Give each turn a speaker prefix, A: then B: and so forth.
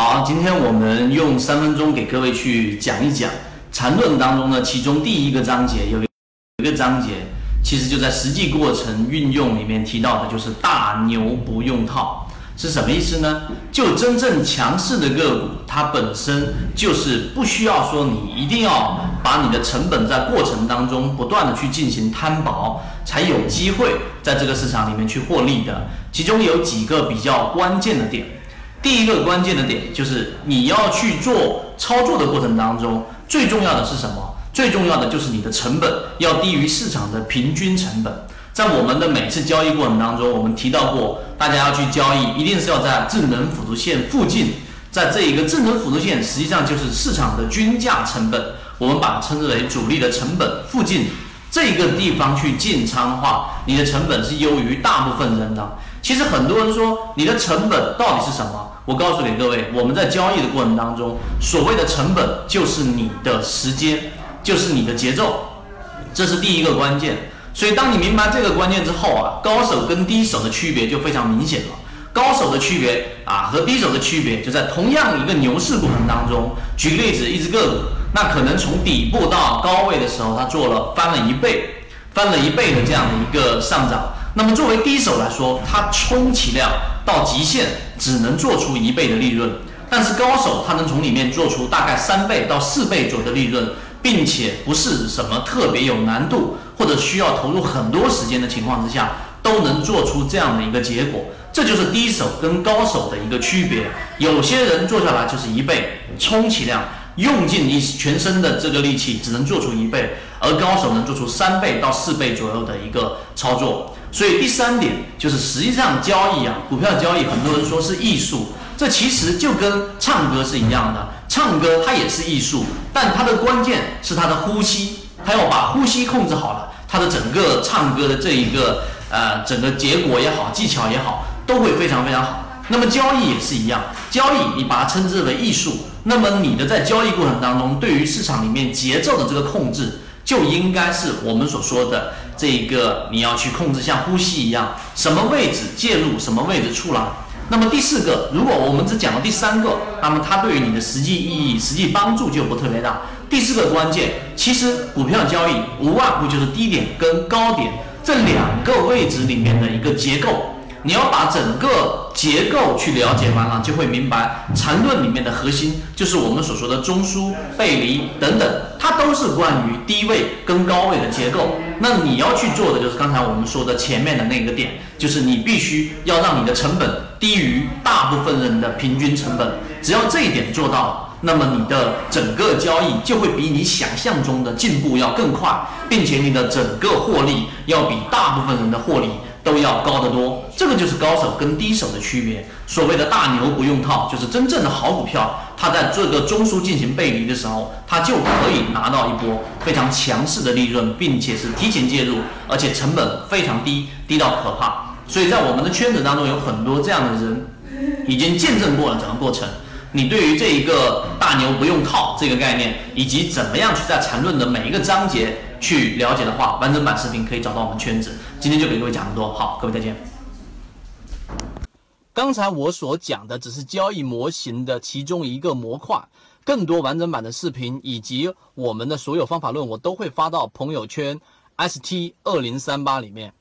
A: 好今天我们用三分钟给各位去讲一讲缠论当中呢，其中第一个章节有一个章节，其实就在实际过程运用里面提到的，就是大牛不用套，是什么意思呢？就真正强势的个股，它本身就是不需要说你一定要把你的成本在过程当中不断的去进行摊薄，才有机会在这个市场里面去获利的。其中有几个比较关键的点。第一个关键的点就是你要去做操作的过程当中，最重要的是什么？最重要的就是你的成本要低于市场的平均成本。在我们的每次交易过程当中，我们提到过，大家要去交易，一定是要在智能辅助线附近，在这一个智能辅助线实际上就是市场的均价成本，我们把它称之为主力的成本附近这个地方去进仓的话，你的成本是优于大部分人的。其实很多人说你的成本到底是什么？我告诉你各位，我们在交易的过程当中，所谓的成本就是你的时间，就是你的节奏，这是第一个关键。所以当你明白这个关键之后啊，高手跟低手的区别就非常明显了。高手的区别啊和低手的区别就在同样一个牛市过程当中。举个例子，一只个股，那可能从底部到高位的时候，它做了翻了一倍，翻了一倍的这样的一个上涨。那么作为低手来说，它充其量到极限只能做出一倍的利润，但是高手他能从里面做出大概三倍到四倍左右的利润，并且不是什么特别有难度或者需要投入很多时间的情况之下，都能做出这样的一个结果。这就是低手跟高手的一个区别。有些人做下来就是一倍，充其量用尽你全身的这个力气只能做出一倍，而高手能做出三倍到四倍左右的一个操作。所以第三点就是，实际上交易啊，股票交易，很多人说是艺术，这其实就跟唱歌是一样的，唱歌它也是艺术，但它的关键是它的呼吸，它要把呼吸控制好了，它的整个唱歌的这一个呃整个结果也好，技巧也好，都会非常非常好。那么交易也是一样，交易你把它称之为艺术，那么你的在交易过程当中，对于市场里面节奏的这个控制，就应该是我们所说的。这一个你要去控制，像呼吸一样，什么位置介入，什么位置出来。那么第四个，如果我们只讲了第三个，那么它对于你的实际意义、实际帮助就不特别大。第四个关键，其实股票交易无外乎就是低点跟高点这两个位置里面的一个结构。你要把整个结构去了解完了，就会明白缠论里面的核心就是我们所说的中枢、背离等等，它都是关于低位跟高位的结构。那你要去做的就是刚才我们说的前面的那个点，就是你必须要让你的成本低于大部分人的平均成本。只要这一点做到了，那么你的整个交易就会比你想象中的进步要更快，并且你的整个获利要比大部分人的获利。都要高得多，这个就是高手跟低手的区别。所谓的大牛不用套，就是真正的好股票，它在这个中枢进行背离的时候，它就可以拿到一波非常强势的利润，并且是提前介入，而且成本非常低，低到可怕。所以在我们的圈子当中，有很多这样的人，已经见证过了整个过程。你对于这一个大牛不用套这个概念，以及怎么样去在缠论的每一个章节去了解的话，完整版视频可以找到我们圈子。今天就给各位讲这么多，好，各位再见。
B: 刚才我所讲的只是交易模型的其中一个模块，更多完整版的视频以及我们的所有方法论，我都会发到朋友圈 ST 二零三八里面。